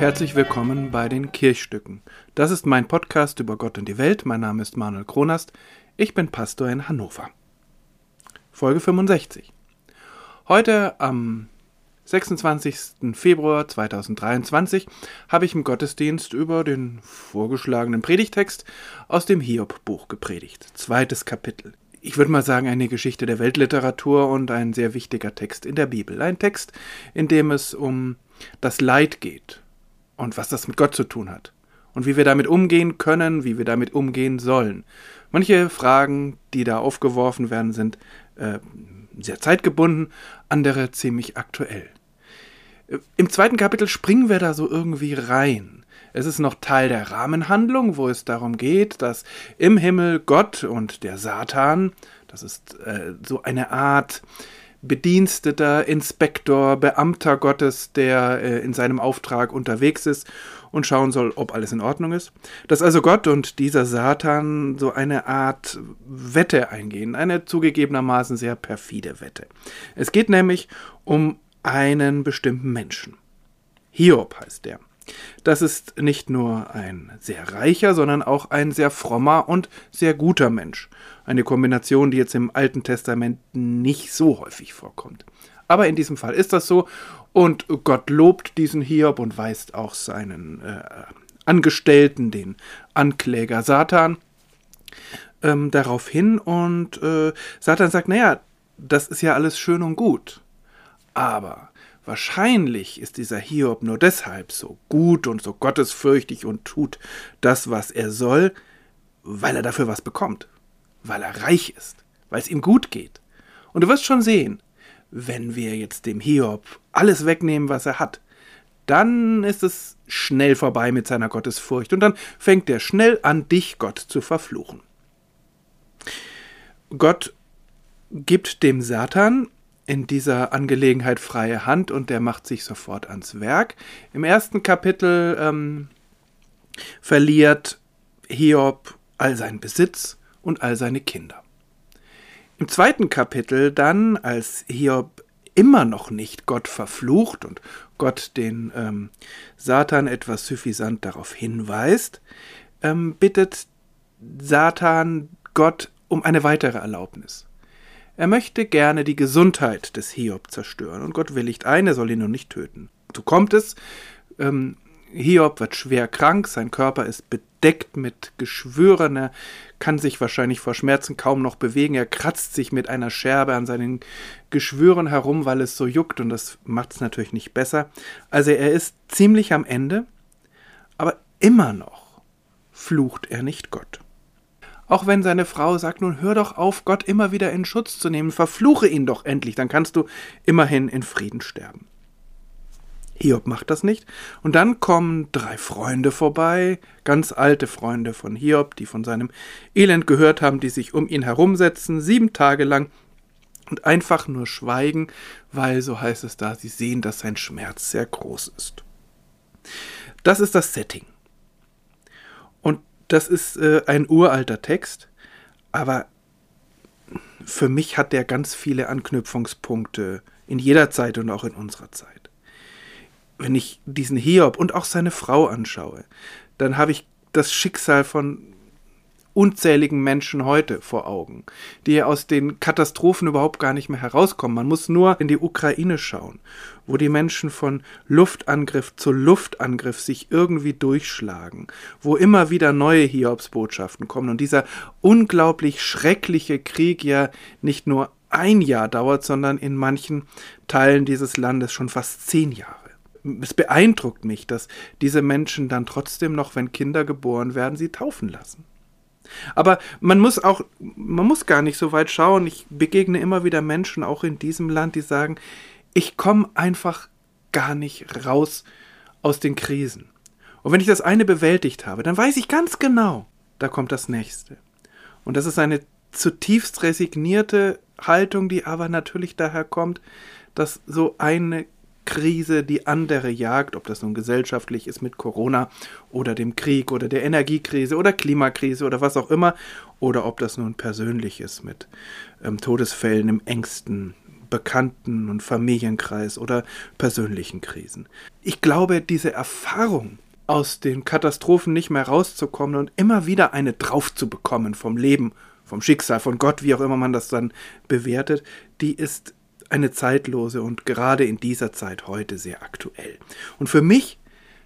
Herzlich willkommen bei den Kirchstücken. Das ist mein Podcast über Gott und die Welt. Mein Name ist Manuel Kronast. Ich bin Pastor in Hannover. Folge 65. Heute am 26. Februar 2023 habe ich im Gottesdienst über den vorgeschlagenen Predigtext aus dem Hiob-Buch gepredigt. Zweites Kapitel. Ich würde mal sagen, eine Geschichte der Weltliteratur und ein sehr wichtiger Text in der Bibel. Ein Text, in dem es um das Leid geht und was das mit Gott zu tun hat und wie wir damit umgehen können, wie wir damit umgehen sollen. Manche Fragen, die da aufgeworfen werden, sind äh, sehr zeitgebunden, andere ziemlich aktuell. Im zweiten Kapitel springen wir da so irgendwie rein. Es ist noch Teil der Rahmenhandlung, wo es darum geht, dass im Himmel Gott und der Satan, das ist äh, so eine Art Bediensteter, Inspektor, Beamter Gottes, der äh, in seinem Auftrag unterwegs ist und schauen soll, ob alles in Ordnung ist. Dass also Gott und dieser Satan so eine Art Wette eingehen, eine zugegebenermaßen sehr perfide Wette. Es geht nämlich um einen bestimmten Menschen. Hiob heißt der. Das ist nicht nur ein sehr reicher, sondern auch ein sehr frommer und sehr guter Mensch. Eine Kombination, die jetzt im Alten Testament nicht so häufig vorkommt. Aber in diesem Fall ist das so und Gott lobt diesen Hiob und weist auch seinen äh, Angestellten, den Ankläger Satan, ähm, darauf hin und äh, Satan sagt, naja, das ist ja alles schön und gut. Aber wahrscheinlich ist dieser Hiob nur deshalb so gut und so gottesfürchtig und tut das, was er soll, weil er dafür was bekommt, weil er reich ist, weil es ihm gut geht. Und du wirst schon sehen, wenn wir jetzt dem Hiob alles wegnehmen, was er hat, dann ist es schnell vorbei mit seiner Gottesfurcht und dann fängt er schnell an, dich, Gott, zu verfluchen. Gott gibt dem Satan in dieser Angelegenheit freie Hand und der macht sich sofort ans Werk. Im ersten Kapitel ähm, verliert Hiob all seinen Besitz und all seine Kinder. Im zweiten Kapitel dann, als Hiob immer noch nicht Gott verflucht und Gott den ähm, Satan etwas suffisant darauf hinweist, ähm, bittet Satan Gott um eine weitere Erlaubnis. Er möchte gerne die Gesundheit des Hiob zerstören und Gott willigt ein, er soll ihn nur nicht töten. So kommt es. Ähm, Hiob wird schwer krank, sein Körper ist bedeckt mit Geschwüren, er kann sich wahrscheinlich vor Schmerzen kaum noch bewegen, er kratzt sich mit einer Scherbe an seinen Geschwüren herum, weil es so juckt und das macht es natürlich nicht besser. Also er ist ziemlich am Ende, aber immer noch flucht er nicht Gott. Auch wenn seine Frau sagt, nun hör doch auf, Gott immer wieder in Schutz zu nehmen, verfluche ihn doch endlich, dann kannst du immerhin in Frieden sterben. Hiob macht das nicht. Und dann kommen drei Freunde vorbei, ganz alte Freunde von Hiob, die von seinem Elend gehört haben, die sich um ihn herumsetzen, sieben Tage lang und einfach nur schweigen, weil, so heißt es da, sie sehen, dass sein Schmerz sehr groß ist. Das ist das Setting. Das ist äh, ein uralter Text, aber für mich hat der ganz viele Anknüpfungspunkte in jeder Zeit und auch in unserer Zeit. Wenn ich diesen Hiob und auch seine Frau anschaue, dann habe ich das Schicksal von unzähligen Menschen heute vor Augen, die aus den Katastrophen überhaupt gar nicht mehr herauskommen. Man muss nur in die Ukraine schauen, wo die Menschen von Luftangriff zu Luftangriff sich irgendwie durchschlagen, wo immer wieder neue Hiobsbotschaften kommen und dieser unglaublich schreckliche Krieg ja nicht nur ein Jahr dauert, sondern in manchen Teilen dieses Landes schon fast zehn Jahre es beeindruckt mich, dass diese Menschen dann trotzdem noch, wenn Kinder geboren werden, sie taufen lassen. Aber man muss auch, man muss gar nicht so weit schauen. Ich begegne immer wieder Menschen, auch in diesem Land, die sagen, ich komme einfach gar nicht raus aus den Krisen. Und wenn ich das eine bewältigt habe, dann weiß ich ganz genau, da kommt das nächste. Und das ist eine zutiefst resignierte Haltung, die aber natürlich daher kommt, dass so eine Krise die andere jagt, ob das nun gesellschaftlich ist mit Corona oder dem Krieg oder der Energiekrise oder Klimakrise oder was auch immer, oder ob das nun persönlich ist mit ähm, Todesfällen im engsten Bekannten- und Familienkreis oder persönlichen Krisen. Ich glaube, diese Erfahrung, aus den Katastrophen nicht mehr rauszukommen und immer wieder eine drauf zu bekommen vom Leben, vom Schicksal, von Gott, wie auch immer man das dann bewertet, die ist eine zeitlose und gerade in dieser Zeit heute sehr aktuell. Und für mich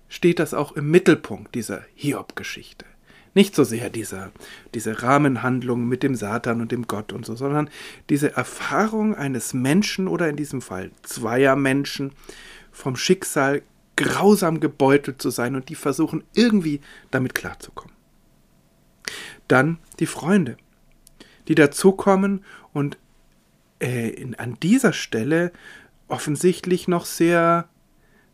steht das auch im Mittelpunkt dieser Hiob-Geschichte. Nicht so sehr dieser, diese Rahmenhandlung mit dem Satan und dem Gott und so, sondern diese Erfahrung eines Menschen oder in diesem Fall zweier Menschen vom Schicksal grausam gebeutelt zu sein und die versuchen irgendwie damit klarzukommen. Dann die Freunde, die dazukommen und äh, in, an dieser Stelle offensichtlich noch sehr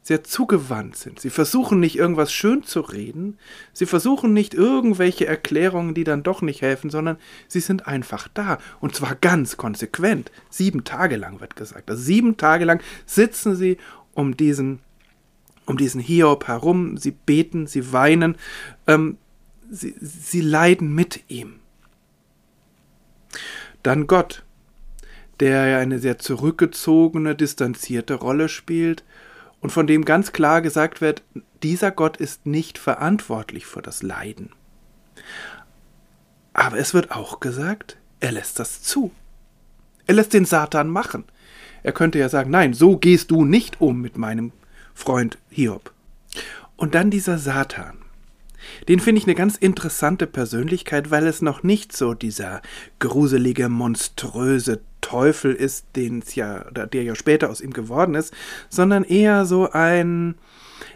sehr zugewandt sind. Sie versuchen nicht irgendwas schön zu reden, sie versuchen nicht irgendwelche Erklärungen, die dann doch nicht helfen, sondern sie sind einfach da und zwar ganz konsequent. Sieben Tage lang wird gesagt. Also sieben Tage lang sitzen sie um diesen, um diesen Hiob herum, sie beten, sie weinen, ähm, sie, sie leiden mit ihm. Dann Gott, der ja eine sehr zurückgezogene, distanzierte Rolle spielt und von dem ganz klar gesagt wird, dieser Gott ist nicht verantwortlich für das Leiden. Aber es wird auch gesagt, er lässt das zu. Er lässt den Satan machen. Er könnte ja sagen, nein, so gehst du nicht um mit meinem Freund Hiob. Und dann dieser Satan. Den finde ich eine ganz interessante Persönlichkeit, weil es noch nicht so dieser gruselige, monströse Teufel ist, den ja, der ja später aus ihm geworden ist, sondern eher so ein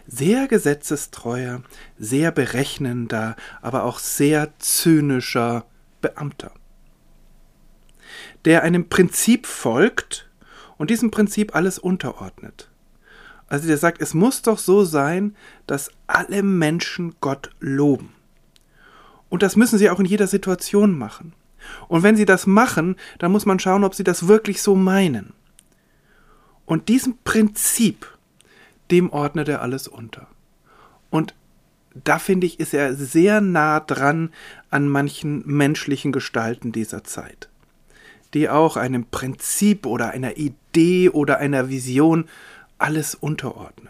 sehr gesetzestreuer, sehr berechnender, aber auch sehr zynischer Beamter, der einem Prinzip folgt und diesem Prinzip alles unterordnet. Also der sagt, es muss doch so sein, dass alle Menschen Gott loben. Und das müssen sie auch in jeder Situation machen. Und wenn sie das machen, dann muss man schauen, ob sie das wirklich so meinen. Und diesem Prinzip, dem ordnet er alles unter. Und da finde ich, ist er sehr nah dran an manchen menschlichen Gestalten dieser Zeit, die auch einem Prinzip oder einer Idee oder einer Vision alles unterordnen.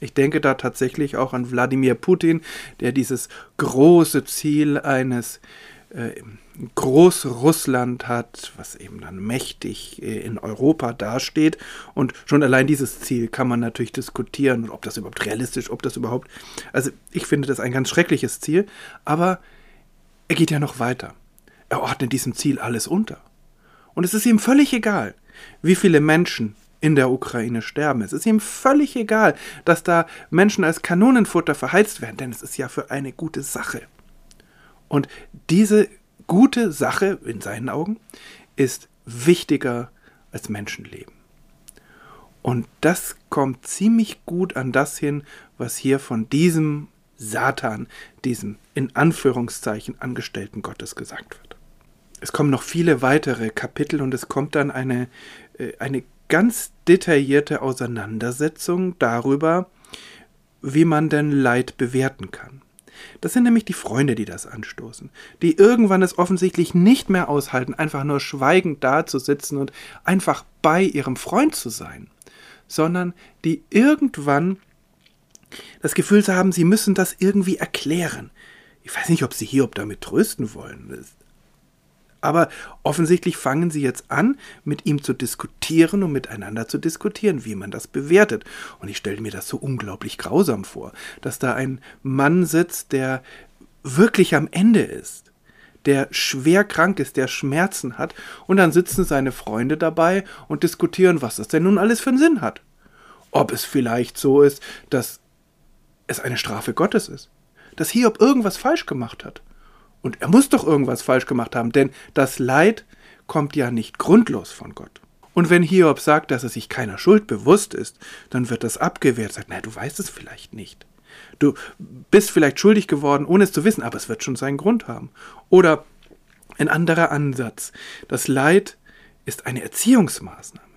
Ich denke da tatsächlich auch an Wladimir Putin, der dieses große Ziel eines äh, Großrussland hat, was eben dann mächtig äh, in Europa dasteht. Und schon allein dieses Ziel kann man natürlich diskutieren, ob das überhaupt realistisch, ob das überhaupt. Also ich finde das ein ganz schreckliches Ziel, aber er geht ja noch weiter. Er ordnet diesem Ziel alles unter. Und es ist ihm völlig egal, wie viele Menschen in der Ukraine sterben. Es ist ihm völlig egal, dass da Menschen als Kanonenfutter verheizt werden, denn es ist ja für eine gute Sache. Und diese gute Sache in seinen Augen ist wichtiger als Menschenleben. Und das kommt ziemlich gut an das hin, was hier von diesem Satan, diesem in Anführungszeichen Angestellten Gottes gesagt wird. Es kommen noch viele weitere Kapitel und es kommt dann eine, äh, eine ganz detaillierte Auseinandersetzung darüber, wie man denn Leid bewerten kann. Das sind nämlich die Freunde, die das anstoßen, die irgendwann es offensichtlich nicht mehr aushalten, einfach nur schweigend dazusitzen und einfach bei ihrem Freund zu sein, sondern die irgendwann das Gefühl haben, sie müssen das irgendwie erklären. Ich weiß nicht, ob sie Hiob damit trösten wollen. Aber offensichtlich fangen sie jetzt an, mit ihm zu diskutieren und miteinander zu diskutieren, wie man das bewertet. Und ich stelle mir das so unglaublich grausam vor, dass da ein Mann sitzt, der wirklich am Ende ist, der schwer krank ist, der Schmerzen hat, und dann sitzen seine Freunde dabei und diskutieren, was das denn nun alles für einen Sinn hat. Ob es vielleicht so ist, dass es eine Strafe Gottes ist, dass Hiob irgendwas falsch gemacht hat und er muss doch irgendwas falsch gemacht haben, denn das Leid kommt ja nicht grundlos von Gott. Und wenn Hiob sagt, dass er sich keiner Schuld bewusst ist, dann wird das abgewehrt. Sagt, na, du weißt es vielleicht nicht. Du bist vielleicht schuldig geworden, ohne es zu wissen, aber es wird schon seinen Grund haben. Oder ein anderer Ansatz. Das Leid ist eine Erziehungsmaßnahme.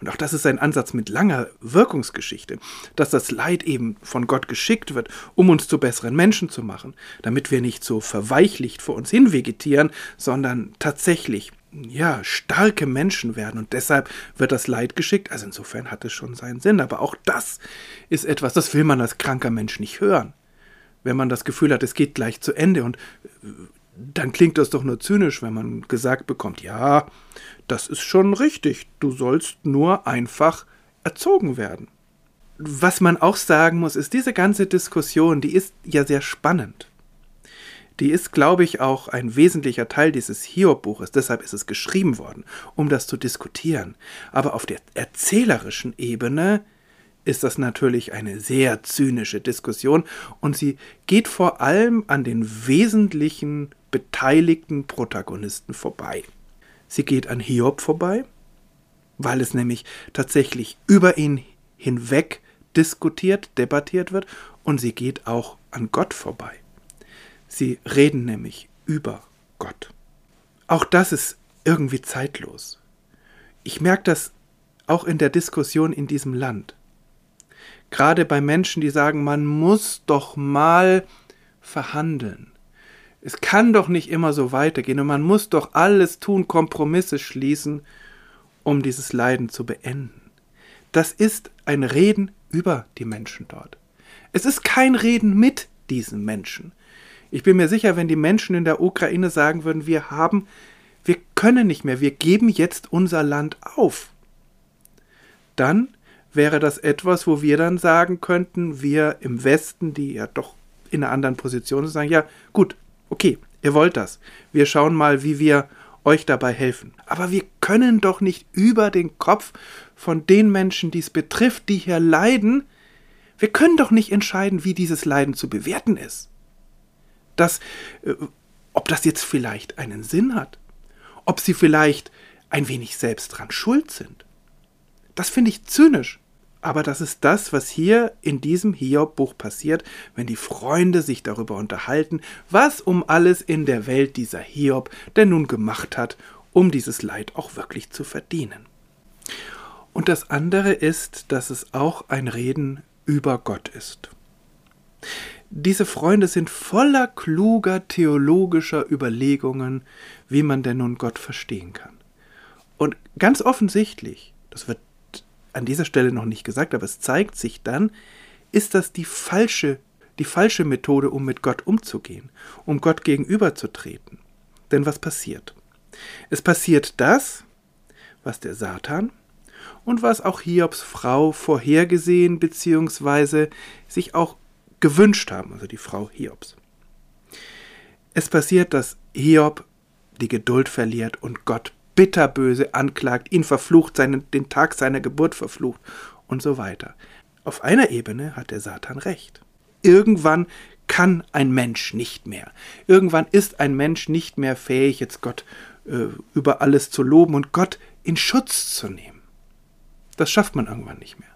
Und auch das ist ein Ansatz mit langer Wirkungsgeschichte, dass das Leid eben von Gott geschickt wird, um uns zu besseren Menschen zu machen, damit wir nicht so verweichlicht vor uns hin vegetieren, sondern tatsächlich ja, starke Menschen werden und deshalb wird das Leid geschickt. Also insofern hat es schon seinen Sinn. Aber auch das ist etwas, das will man als kranker Mensch nicht hören. Wenn man das Gefühl hat, es geht gleich zu Ende und dann klingt das doch nur zynisch, wenn man gesagt bekommt, ja, das ist schon richtig, du sollst nur einfach erzogen werden. Was man auch sagen muss, ist, diese ganze Diskussion, die ist ja sehr spannend die ist, glaube ich, auch ein wesentlicher Teil dieses Hiob-Buches. Deshalb ist es geschrieben worden, um das zu diskutieren. Aber auf der erzählerischen Ebene ist das natürlich eine sehr zynische Diskussion und sie geht vor allem an den wesentlichen beteiligten Protagonisten vorbei. Sie geht an Hiob vorbei, weil es nämlich tatsächlich über ihn hinweg diskutiert, debattiert wird, und sie geht auch an Gott vorbei. Sie reden nämlich über Gott. Auch das ist irgendwie zeitlos. Ich merke das auch in der Diskussion in diesem Land. Gerade bei Menschen, die sagen, man muss doch mal verhandeln. Es kann doch nicht immer so weitergehen und man muss doch alles tun, Kompromisse schließen, um dieses Leiden zu beenden. Das ist ein Reden über die Menschen dort. Es ist kein Reden mit diesen Menschen. Ich bin mir sicher, wenn die Menschen in der Ukraine sagen würden, wir haben, wir können nicht mehr, wir geben jetzt unser Land auf, dann wäre das etwas, wo wir dann sagen könnten, wir im Westen, die ja doch in einer anderen Position sind, sagen, ja, gut, okay, ihr wollt das. Wir schauen mal, wie wir euch dabei helfen. Aber wir können doch nicht über den Kopf von den Menschen, die es betrifft, die hier leiden, wir können doch nicht entscheiden, wie dieses Leiden zu bewerten ist dass, äh, ob das jetzt vielleicht einen Sinn hat, ob sie vielleicht ein wenig selbst dran schuld sind. Das finde ich zynisch. Aber das ist das, was hier in diesem Hiob-Buch passiert, wenn die Freunde sich darüber unterhalten, was um alles in der Welt dieser Hiob denn nun gemacht hat, um dieses Leid auch wirklich zu verdienen. Und das andere ist, dass es auch ein Reden über Gott ist. Diese Freunde sind voller kluger theologischer Überlegungen, wie man denn nun Gott verstehen kann. Und ganz offensichtlich, das wird an dieser Stelle noch nicht gesagt, aber es zeigt sich dann, ist das die falsche, die falsche Methode, um mit Gott umzugehen, um Gott gegenüberzutreten. Denn was passiert? Es passiert das, was der Satan und was auch Hiobs Frau vorhergesehen bzw. sich auch gewünscht haben, also die Frau Hiobs. Es passiert, dass Hiob die Geduld verliert und Gott bitterböse anklagt, ihn verflucht, seinen, den Tag seiner Geburt verflucht und so weiter. Auf einer Ebene hat der Satan recht. Irgendwann kann ein Mensch nicht mehr. Irgendwann ist ein Mensch nicht mehr fähig, jetzt Gott äh, über alles zu loben und Gott in Schutz zu nehmen. Das schafft man irgendwann nicht mehr.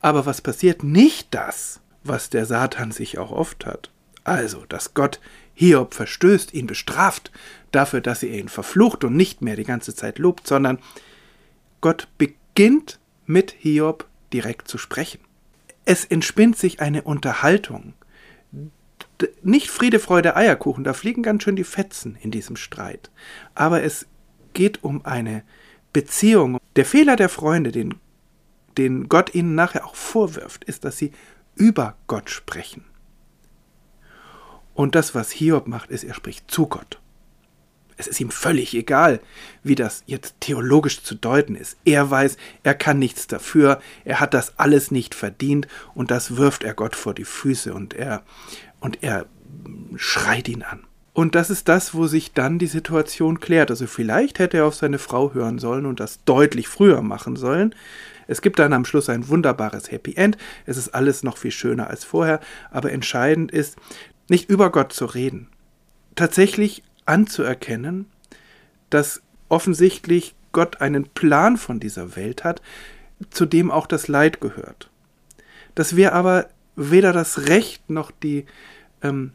Aber was passiert? Nicht das, was der Satan sich auch oft hat. Also, dass Gott Hiob verstößt, ihn bestraft dafür, dass er ihn verflucht und nicht mehr die ganze Zeit lobt, sondern Gott beginnt mit Hiob direkt zu sprechen. Es entspinnt sich eine Unterhaltung. Nicht Friede, Freude, Eierkuchen, da fliegen ganz schön die Fetzen in diesem Streit. Aber es geht um eine Beziehung. Der Fehler der Freunde, den, den Gott ihnen nachher auch vorwirft, ist, dass sie über Gott sprechen. Und das, was Hiob macht, ist, er spricht zu Gott. Es ist ihm völlig egal, wie das jetzt theologisch zu deuten ist. Er weiß, er kann nichts dafür, er hat das alles nicht verdient und das wirft er Gott vor die Füße und er, und er schreit ihn an. Und das ist das, wo sich dann die Situation klärt. Also vielleicht hätte er auf seine Frau hören sollen und das deutlich früher machen sollen. Es gibt dann am Schluss ein wunderbares Happy End. Es ist alles noch viel schöner als vorher. Aber entscheidend ist, nicht über Gott zu reden. Tatsächlich anzuerkennen, dass offensichtlich Gott einen Plan von dieser Welt hat, zu dem auch das Leid gehört. Dass wir aber weder das Recht noch die ähm,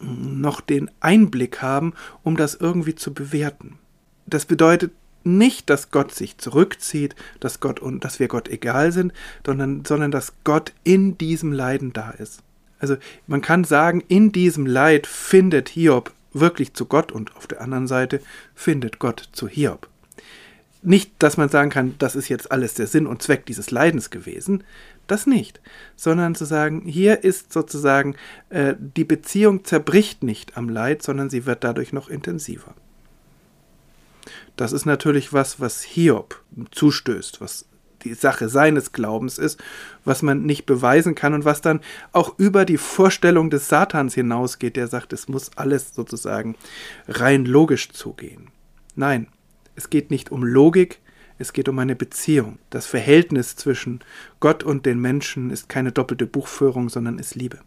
noch den Einblick haben, um das irgendwie zu bewerten. Das bedeutet nicht, dass Gott sich zurückzieht, dass Gott und dass wir Gott egal sind, sondern, sondern dass Gott in diesem Leiden da ist. Also man kann sagen, in diesem Leid findet Hiob wirklich zu Gott und auf der anderen Seite findet Gott zu Hiob. Nicht, dass man sagen kann, das ist jetzt alles der Sinn und Zweck dieses Leidens gewesen, das nicht, sondern zu sagen, hier ist sozusagen äh, die Beziehung zerbricht nicht am Leid, sondern sie wird dadurch noch intensiver. Das ist natürlich was, was Hiob zustößt, was die Sache seines Glaubens ist, was man nicht beweisen kann und was dann auch über die Vorstellung des Satans hinausgeht, der sagt, es muss alles sozusagen rein logisch zugehen. Nein, es geht nicht um Logik, es geht um eine Beziehung. Das Verhältnis zwischen Gott und den Menschen ist keine doppelte Buchführung, sondern ist Liebe.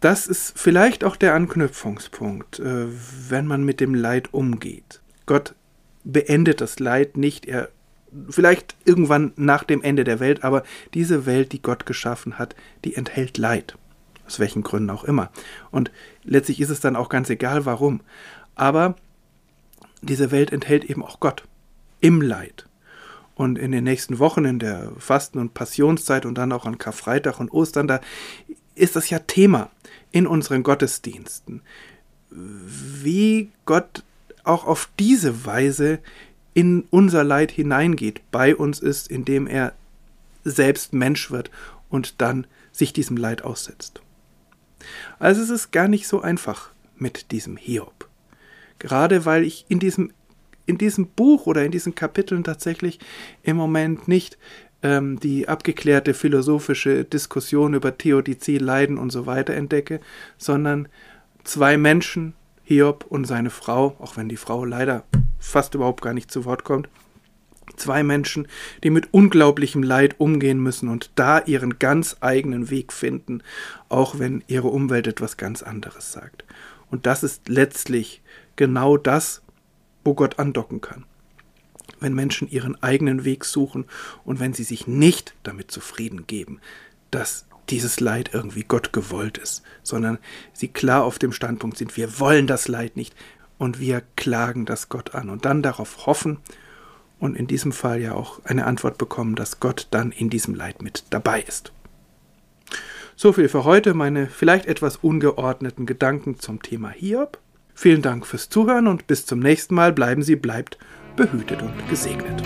Das ist vielleicht auch der Anknüpfungspunkt, äh, wenn man mit dem Leid umgeht. Gott beendet das Leid nicht, er vielleicht irgendwann nach dem Ende der Welt, aber diese Welt, die Gott geschaffen hat, die enthält Leid. Aus welchen Gründen auch immer. Und letztlich ist es dann auch ganz egal, warum. Aber diese Welt enthält eben auch Gott im Leid. Und in den nächsten Wochen, in der Fasten- und Passionszeit und dann auch an Karfreitag und Ostern, da ist das ja Thema in unseren Gottesdiensten. Wie Gott auch auf diese Weise in unser Leid hineingeht, bei uns ist, indem er selbst Mensch wird und dann sich diesem Leid aussetzt. Also es ist gar nicht so einfach mit diesem Hiob. Gerade weil ich in diesem, in diesem Buch oder in diesen Kapiteln tatsächlich im Moment nicht ähm, die abgeklärte philosophische Diskussion über Theodizee, Leiden und so weiter entdecke, sondern zwei Menschen, Hiob und seine Frau, auch wenn die Frau leider fast überhaupt gar nicht zu Wort kommt, zwei Menschen, die mit unglaublichem Leid umgehen müssen und da ihren ganz eigenen Weg finden, auch wenn ihre Umwelt etwas ganz anderes sagt. Und das ist letztlich genau das, wo Gott andocken kann. Wenn Menschen ihren eigenen Weg suchen und wenn sie sich nicht damit zufrieden geben, dass dieses Leid irgendwie Gott gewollt ist, sondern sie klar auf dem Standpunkt sind, wir wollen das Leid nicht und wir klagen das Gott an und dann darauf hoffen und in diesem Fall ja auch eine Antwort bekommen, dass Gott dann in diesem Leid mit dabei ist. So viel für heute, meine vielleicht etwas ungeordneten Gedanken zum Thema Hiob. Vielen Dank fürs Zuhören und bis zum nächsten Mal bleiben Sie bleibt behütet und gesegnet.